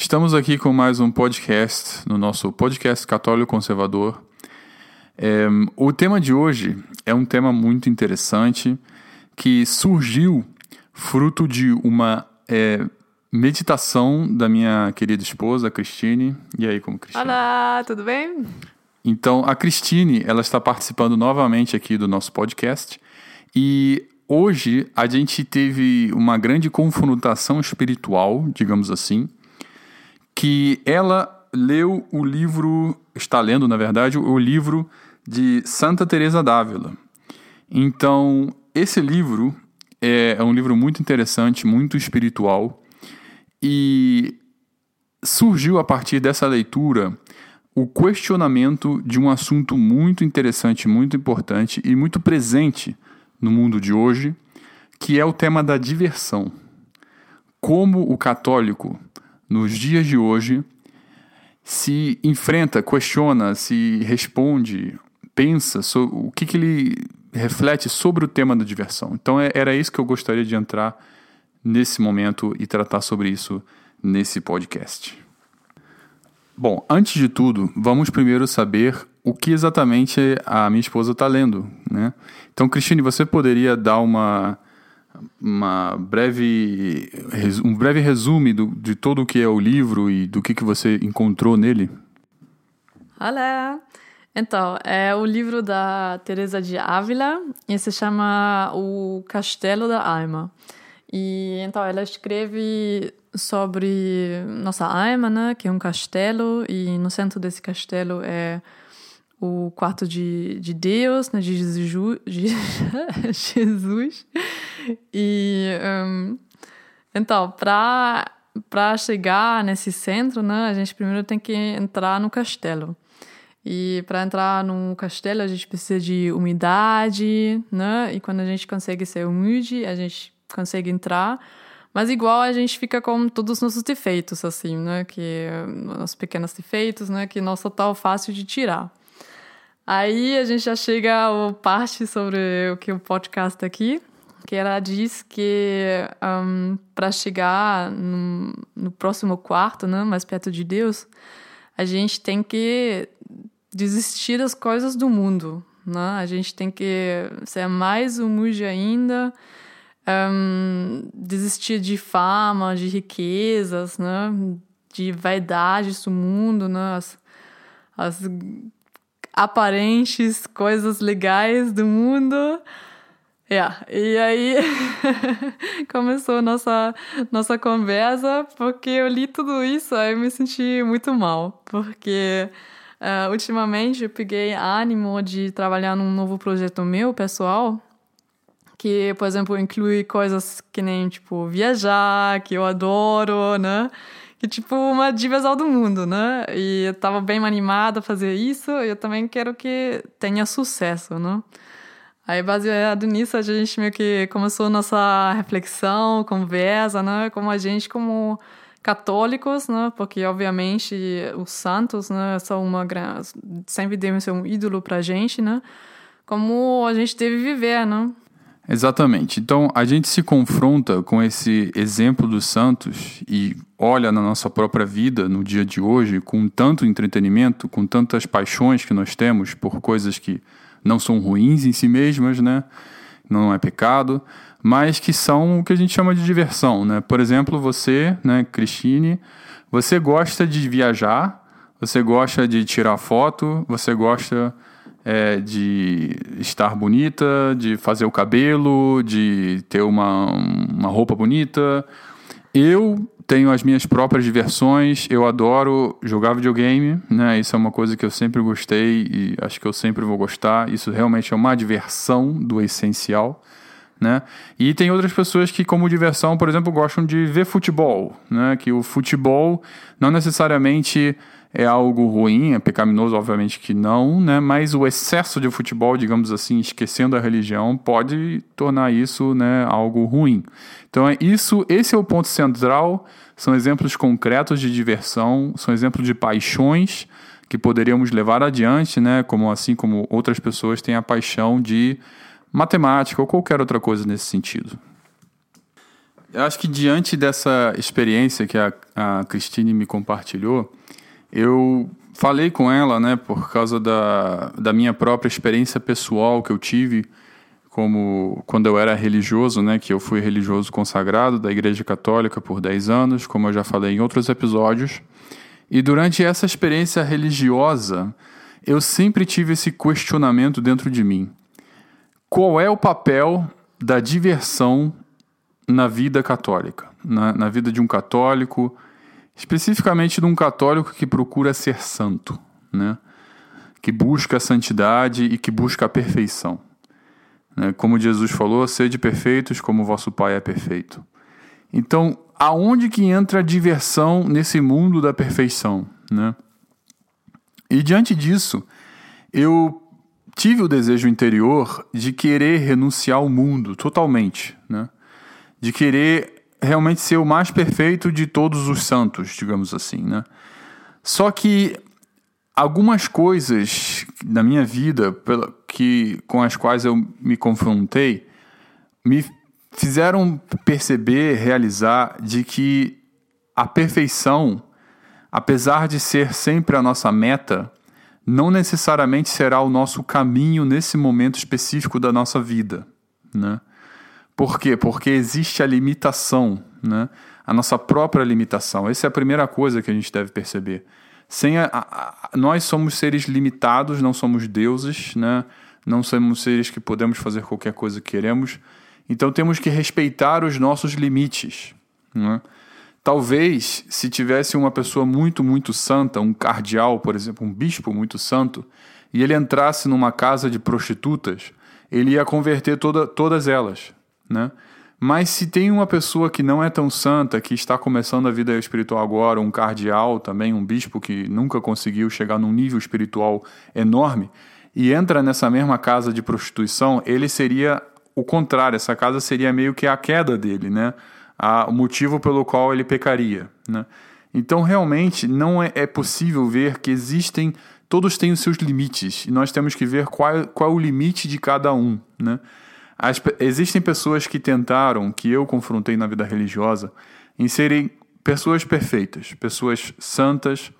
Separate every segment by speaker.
Speaker 1: Estamos aqui com mais um podcast, no nosso podcast Católico Conservador. É, o tema de hoje é um tema muito interessante que surgiu fruto de uma é, meditação da minha querida esposa, Cristine. E aí, como Cristine?
Speaker 2: Olá, tudo bem?
Speaker 1: Então, a Cristine, ela está participando novamente aqui do nosso podcast e hoje a gente teve uma grande confrontação espiritual, digamos assim, que ela leu o livro, está lendo, na verdade, o livro de Santa Teresa d'Ávila. Então, esse livro é, é um livro muito interessante, muito espiritual e surgiu a partir dessa leitura o questionamento de um assunto muito interessante, muito importante e muito presente no mundo de hoje, que é o tema da diversão. Como o católico, nos dias de hoje, se enfrenta, questiona, se responde, pensa sobre o que, que ele reflete sobre o tema da diversão. Então é, era isso que eu gostaria de entrar nesse momento e tratar sobre isso nesse podcast. Bom, antes de tudo, vamos primeiro saber o que exatamente a minha esposa está lendo, né? Então, Cristine, você poderia dar uma, uma breve, um breve resumo do, de todo o que é o livro e do que, que você encontrou nele?
Speaker 2: Olá! Então, é o livro da Teresa de Ávila e se chama O Castelo da Alma. E então ela escreve sobre nossa alma, né, que é um castelo e no centro desse castelo é o quarto de, de Deus, né, de Jesus, de Jesus. E um, então, para chegar nesse centro, né, a gente primeiro tem que entrar no castelo. E para entrar no castelo, a gente precisa de umidade, né? E quando a gente consegue ser humilde, a gente consegue entrar. Mas igual a gente fica com todos os nossos defeitos, assim, né? Que os pequenos defeitos, né? Que não são tão fácil de tirar. Aí a gente já chega a parte sobre o que o podcast aqui, que ela diz que um, para chegar no, no, próximo quarto, né, mais perto de Deus, a gente tem que desistir das coisas do mundo, né? A gente tem que ser mais humilde ainda, um, desistir de fama, de riquezas, né? De vaidades do mundo, né? As, as aparentes coisas legais do mundo. Yeah. E aí começou nossa nossa conversa porque eu li tudo isso aí me senti muito mal porque uh, ultimamente eu peguei ânimo de trabalhar num novo projeto meu pessoal que por exemplo inclui coisas que nem tipo viajar que eu adoro né que tipo uma diversão do mundo, né? E eu tava bem animada a fazer isso, eu também quero que tenha sucesso, né? Aí, baseado nisso, a gente meio que começou nossa reflexão, conversa, né? Como a gente, como católicos, né? Porque, obviamente, os santos, né? São uma sempre devem ser um ídolo pra gente, né? Como a gente deve viver, né?
Speaker 1: Exatamente. Então, a gente se confronta com esse exemplo dos santos e olha na nossa própria vida, no dia de hoje, com tanto entretenimento, com tantas paixões que nós temos por coisas que não são ruins em si mesmas, né? Não é pecado, mas que são o que a gente chama de diversão, né? Por exemplo, você, né, Cristine, você gosta de viajar, você gosta de tirar foto, você gosta é, de estar bonita, de fazer o cabelo, de ter uma, uma roupa bonita. Eu tenho as minhas próprias diversões, eu adoro jogar videogame, né? Isso é uma coisa que eu sempre gostei e acho que eu sempre vou gostar. Isso realmente é uma diversão do essencial, né? E tem outras pessoas que, como diversão, por exemplo, gostam de ver futebol, né? Que o futebol não necessariamente é algo ruim, é pecaminoso, obviamente que não, né? Mas o excesso de futebol, digamos assim, esquecendo a religião, pode tornar isso, né, algo ruim. Então é isso, esse é o ponto central. São exemplos concretos de diversão, são exemplos de paixões que poderíamos levar adiante, né? Como assim como outras pessoas têm a paixão de matemática ou qualquer outra coisa nesse sentido. Eu acho que diante dessa experiência que a, a Cristine me compartilhou, eu falei com ela, né, por causa da, da minha própria experiência pessoal que eu tive como quando eu era religioso, né, que eu fui religioso consagrado da Igreja Católica por 10 anos, como eu já falei em outros episódios. E durante essa experiência religiosa, eu sempre tive esse questionamento dentro de mim. Qual é o papel da diversão na vida católica, na, na vida de um católico, especificamente de um católico que procura ser santo, né? que busca a santidade e que busca a perfeição. Né? Como Jesus falou, sede perfeitos como vosso Pai é perfeito. Então, aonde que entra a diversão nesse mundo da perfeição? Né? E diante disso, eu tive o desejo interior de querer renunciar ao mundo totalmente, né? de querer realmente ser o mais perfeito de todos os santos, digamos assim, né? Só que algumas coisas da minha vida que com as quais eu me confrontei me fizeram perceber, realizar de que a perfeição, apesar de ser sempre a nossa meta, não necessariamente será o nosso caminho nesse momento específico da nossa vida, né? Por quê? Porque existe a limitação, né? a nossa própria limitação. Essa é a primeira coisa que a gente deve perceber. Sem a, a, nós somos seres limitados, não somos deuses, né? não somos seres que podemos fazer qualquer coisa que queremos. Então temos que respeitar os nossos limites. Né? Talvez, se tivesse uma pessoa muito, muito santa, um cardeal, por exemplo, um bispo muito santo, e ele entrasse numa casa de prostitutas, ele ia converter toda, todas elas né? Mas se tem uma pessoa que não é tão santa, que está começando a vida espiritual agora, um cardeal também, um bispo que nunca conseguiu chegar num nível espiritual enorme, e entra nessa mesma casa de prostituição, ele seria o contrário, essa casa seria meio que a queda dele, né? O motivo pelo qual ele pecaria, né? Então, realmente, não é, é possível ver que existem, todos têm os seus limites, e nós temos que ver qual, qual é o limite de cada um, né? As, existem pessoas que tentaram, que eu confrontei na vida religiosa, em serem pessoas perfeitas, pessoas santas,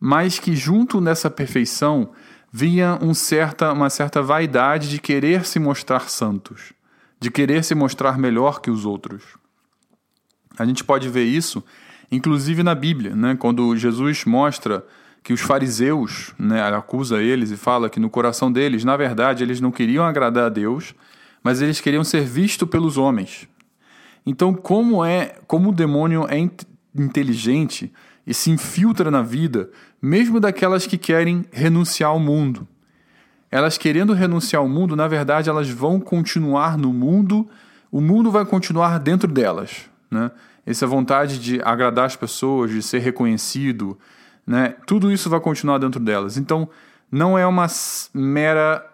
Speaker 1: mas que junto nessa perfeição vinha um certa, uma certa vaidade de querer se mostrar santos, de querer se mostrar melhor que os outros. A gente pode ver isso, inclusive na Bíblia, né? quando Jesus mostra que os fariseus, né, acusa eles e fala que no coração deles, na verdade, eles não queriam agradar a Deus, mas eles queriam ser vistos pelos homens. Então, como é, como o demônio é inteligente e se infiltra na vida, mesmo daquelas que querem renunciar ao mundo. Elas querendo renunciar ao mundo, na verdade, elas vão continuar no mundo, o mundo vai continuar dentro delas, né? Essa vontade de agradar as pessoas, de ser reconhecido, né? Tudo isso vai continuar dentro delas. Então, não é uma mera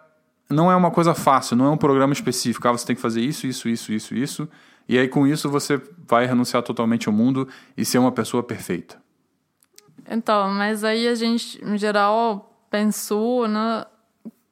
Speaker 1: não é uma coisa fácil, não é um programa específico. Ah, você tem que fazer isso, isso, isso, isso, isso. E aí, com isso, você vai renunciar totalmente ao mundo e ser uma pessoa perfeita.
Speaker 2: Então, mas aí a gente, em geral, pensou né,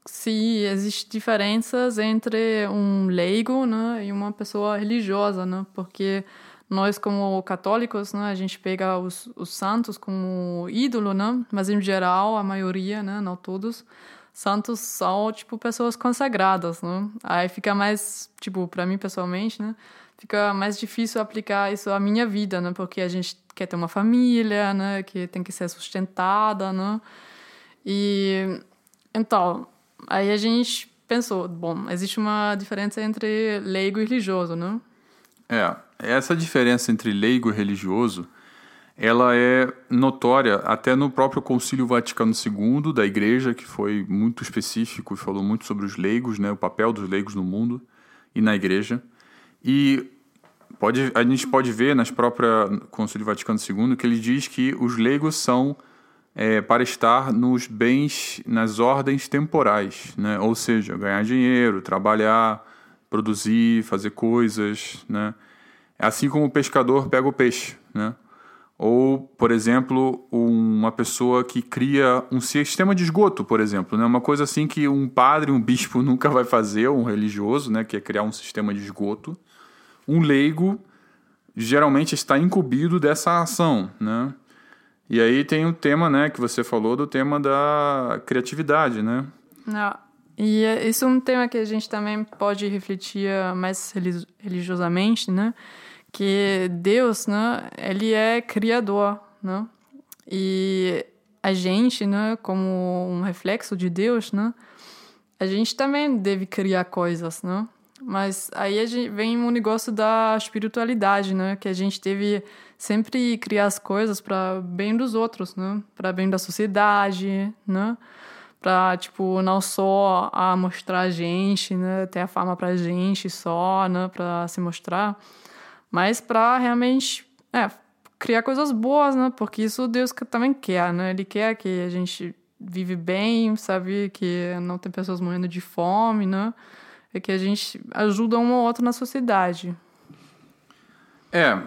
Speaker 2: se existem diferenças entre um leigo né, e uma pessoa religiosa, né? Porque nós, como católicos, né, a gente pega os, os santos como ídolo, né? Mas, em geral, a maioria, né, não todos, santos são, tipo, pessoas consagradas, né? Aí fica mais, tipo, para mim pessoalmente, né? Fica mais difícil aplicar isso à minha vida, né? Porque a gente quer ter uma família, né? Que tem que ser sustentada, né? E então, aí a gente pensou, bom, existe uma diferença entre leigo e religioso, né?
Speaker 1: É, essa diferença entre leigo e religioso ela é notória até no próprio Concílio Vaticano II da Igreja, que foi muito específico e falou muito sobre os leigos, né, o papel dos leigos no mundo e na Igreja. E pode, a gente pode ver nas próprias Concílio Vaticano II que ele diz que os leigos são é, para estar nos bens, nas ordens temporais, né? ou seja, ganhar dinheiro, trabalhar, produzir, fazer coisas, né? assim como o pescador pega o peixe, né? Ou, por exemplo, uma pessoa que cria um sistema de esgoto, por exemplo, né? uma coisa assim que um padre, um bispo nunca vai fazer, um religioso, né? que é criar um sistema de esgoto. Um leigo geralmente está incumbido dessa ação, né? E aí tem o tema, né, que você falou do tema da criatividade, né?
Speaker 2: Não. E é, isso é um tema que a gente também pode refletir mais religiosamente, né? Que Deus, né, ele é criador, né? E a gente, né, como um reflexo de Deus, né, a gente também deve criar coisas, né? Mas aí a gente vem um negócio da espiritualidade, né? Que a gente deve sempre criar as coisas para bem dos outros, né? Para bem da sociedade, né? Para tipo não só a mostrar a gente, né? Ter a fama para a gente só, né? Para se mostrar, mas para realmente, é, criar coisas boas, né? Porque isso Deus também quer, né? Ele quer que a gente vive bem, sabe que não tem pessoas morrendo de fome, né? é que a gente ajuda um ou outro na sociedade.
Speaker 1: É,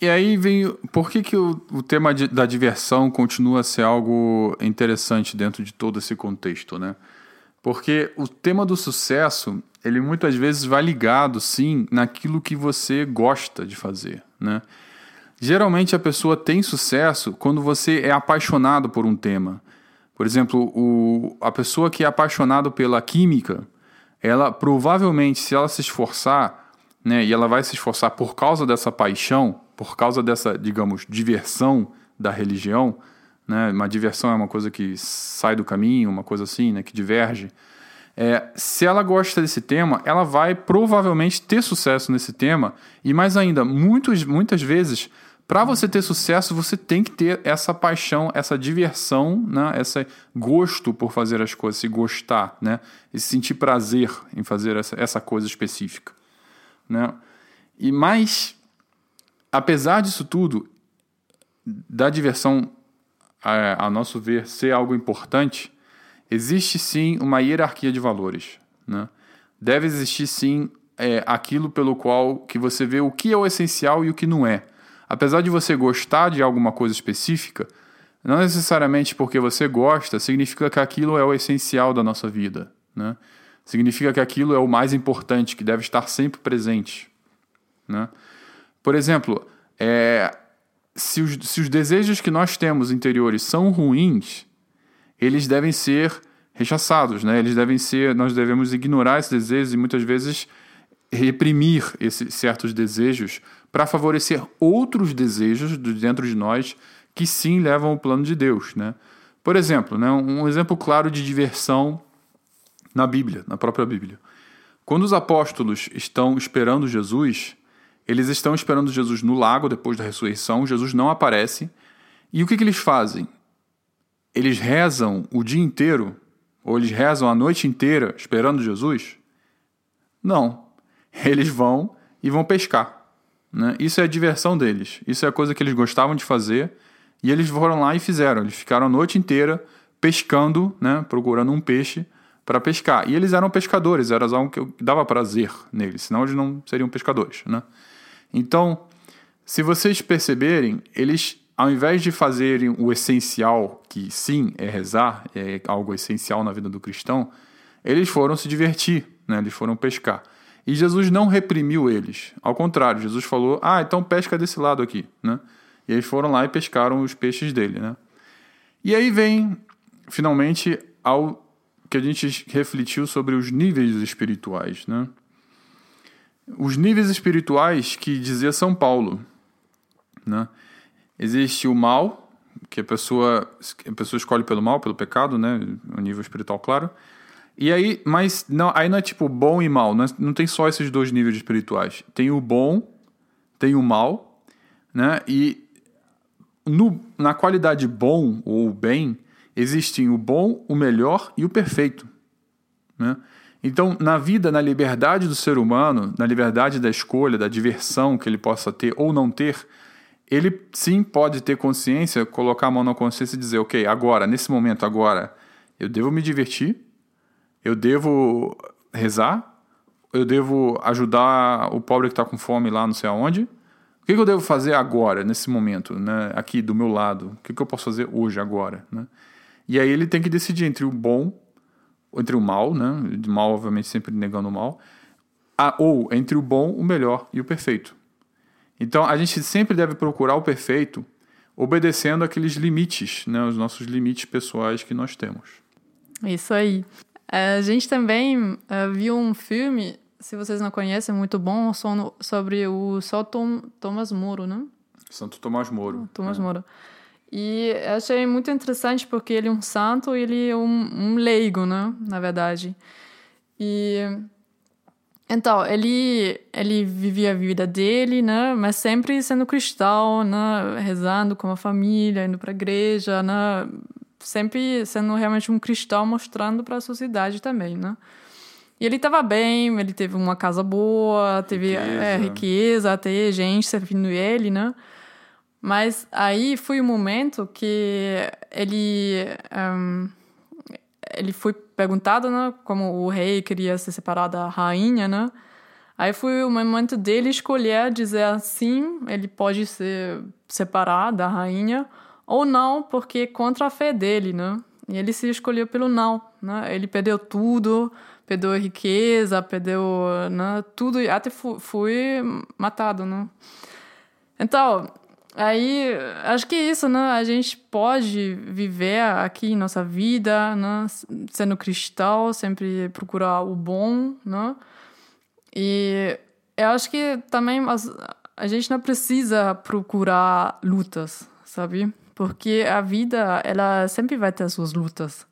Speaker 1: e aí vem. Por que, que o, o tema de, da diversão continua a ser algo interessante dentro de todo esse contexto, né? Porque o tema do sucesso, ele muitas vezes vai ligado, sim, naquilo que você gosta de fazer, né? Geralmente a pessoa tem sucesso quando você é apaixonado por um tema. Por exemplo, o, a pessoa que é apaixonado pela química, ela provavelmente, se ela se esforçar, né, e ela vai se esforçar por causa dessa paixão, por causa dessa, digamos, diversão da religião, né, uma diversão é uma coisa que sai do caminho, uma coisa assim, né, que diverge. É, se ela gosta desse tema, ela vai provavelmente ter sucesso nesse tema, e mais ainda, muitos, muitas vezes para você ter sucesso, você tem que ter essa paixão, essa diversão, né? esse gosto por fazer as coisas, se gostar, né? E sentir prazer em fazer essa, essa coisa específica. Né? E mais, apesar disso tudo, da diversão, a, a nosso ver, ser algo importante, existe sim uma hierarquia de valores. Né? Deve existir sim é, aquilo pelo qual que você vê o que é o essencial e o que não é apesar de você gostar de alguma coisa específica, não necessariamente porque você gosta significa que aquilo é o essencial da nossa vida. Né? Significa que aquilo é o mais importante, que deve estar sempre presente. Né? Por exemplo, é, se, os, se os desejos que nós temos interiores são ruins, eles devem ser rechaçados, né? Eles devem ser, nós devemos ignorar esses desejos e muitas vezes reprimir esses certos desejos para favorecer outros desejos dentro de nós que sim levam ao plano de Deus. Né? Por exemplo, né, um exemplo claro de diversão na Bíblia, na própria Bíblia. Quando os apóstolos estão esperando Jesus, eles estão esperando Jesus no lago depois da ressurreição, Jesus não aparece. E o que, que eles fazem? Eles rezam o dia inteiro, ou eles rezam a noite inteira esperando Jesus? Não. Eles vão e vão pescar. Né? Isso é a diversão deles. Isso é a coisa que eles gostavam de fazer. E eles foram lá e fizeram. Eles ficaram a noite inteira pescando, né? procurando um peixe para pescar. E eles eram pescadores, era algo que dava prazer neles, senão eles não seriam pescadores. Né? Então, se vocês perceberem, eles, ao invés de fazerem o essencial, que sim é rezar, é algo essencial na vida do cristão, eles foram se divertir, né? eles foram pescar. E Jesus não reprimiu eles. Ao contrário, Jesus falou: ah, então pesca desse lado aqui. Né? E eles foram lá e pescaram os peixes dele. Né? E aí vem, finalmente, ao que a gente refletiu sobre os níveis espirituais. Né? Os níveis espirituais que dizia São Paulo. Né? Existe o mal, que a pessoa, a pessoa escolhe pelo mal, pelo pecado, né? o nível espiritual, claro. E aí, mas não, aí não é tipo bom e mal, não, é, não tem só esses dois níveis espirituais. Tem o bom, tem o mal, né? E no, na qualidade bom ou bem, existem o bom, o melhor e o perfeito. Né? Então, na vida, na liberdade do ser humano, na liberdade da escolha, da diversão que ele possa ter ou não ter, ele sim pode ter consciência, colocar a mão na consciência e dizer: ok, agora, nesse momento, agora, eu devo me divertir eu devo rezar? Eu devo ajudar o pobre que está com fome lá não sei aonde? O que, que, eu devo fazer agora, nesse momento, né? aqui do meu lado? O que, que eu posso fazer hoje, agora? Né? E aí ele tem que decidir entre o bom, entre o mal, né? Mal, obviamente, sempre negando o mal, ou entre o bom, o melhor e o perfeito. Então a gente sempre deve procurar o perfeito obedecendo aqueles limites, né, os nossos limites pessoais que nós temos.
Speaker 2: Isso aí. É, a gente também uh, viu um filme, se vocês não conhecem, muito bom, sobre o São Thomas Moro, né?
Speaker 1: Santo Tomás Moro.
Speaker 2: Tomás é. Moro. E achei muito interessante porque ele é um santo e ele é um, um leigo, né? Na verdade. E então, ele, ele vivia a vida dele, né? Mas sempre sendo cristão, né? Rezando com a família, indo para a igreja, né? Sempre sendo realmente um cristão, mostrando para a sociedade também, né? E ele estava bem, ele teve uma casa boa, teve riqueza, é, riqueza até gente servindo ele, né? Mas aí foi o um momento que ele... Um, ele foi perguntado, né, como o rei queria se separar da rainha, né? Aí foi o momento dele escolher dizer assim, ele pode se separar da rainha ou não, porque contra a fé dele, né? E ele se escolheu pelo não, né? Ele perdeu tudo, perdeu riqueza, perdeu né, tudo, até foi matado, né? Então, Aí, acho que é isso, né? A gente pode viver aqui nossa vida, né? Sendo cristão, sempre procurar o bom, né? E eu acho que também a gente não precisa procurar lutas, sabe? Porque a vida, ela sempre vai ter suas lutas.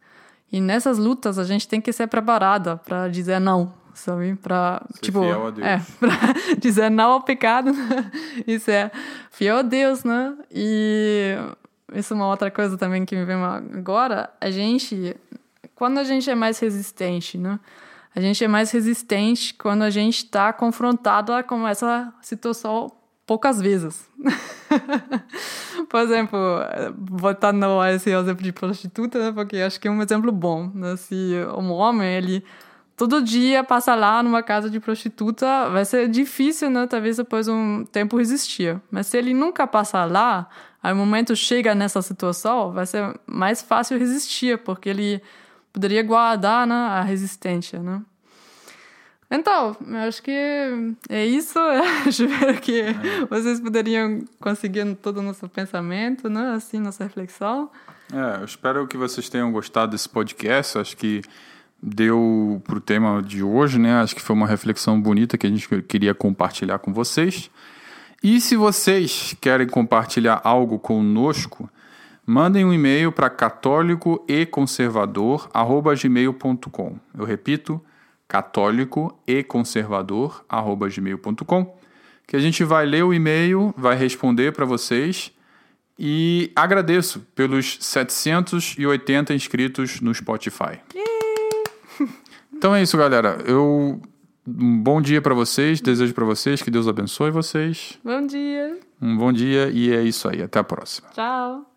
Speaker 2: E nessas lutas a gente tem que ser preparada para dizer não, sabe?
Speaker 1: Ser
Speaker 2: tipo. É, pra dizer não ao pecado, né? isso é fiel a Deus, né? E isso é uma outra coisa também que me vem agora, a gente, quando a gente é mais resistente, né? A gente é mais resistente quando a gente está confrontado com essa situação poucas vezes. Por exemplo, voltando a esse exemplo de prostituta, né? porque acho que é um exemplo bom. Né? Se um homem, ele todo dia passa lá numa casa de prostituta, vai ser difícil, né? Talvez depois um tempo resistir. Mas se ele nunca passar lá, aí o momento chega nessa situação, vai ser mais fácil resistir, porque ele poderia guardar né, a resistência, né? Então, eu acho que é isso. Espero que é. vocês poderiam conseguir todo o nosso pensamento, né? Assim, nossa reflexão.
Speaker 1: É, eu espero que vocês tenham gostado desse podcast. Acho que deu para o tema de hoje, né? Acho que foi uma reflexão bonita que a gente queria compartilhar com vocês. E se vocês querem compartilhar algo conosco, mandem um e-mail para católico e conservador@gmail.com. Eu repito, católico e conservador@gmail.com, que a gente vai ler o e-mail, vai responder para vocês. E agradeço pelos 780 inscritos no Spotify. Então é isso, galera. Eu um bom dia para vocês, desejo para vocês que Deus abençoe vocês.
Speaker 2: Bom dia.
Speaker 1: Um bom dia e é isso aí. Até a próxima.
Speaker 2: Tchau.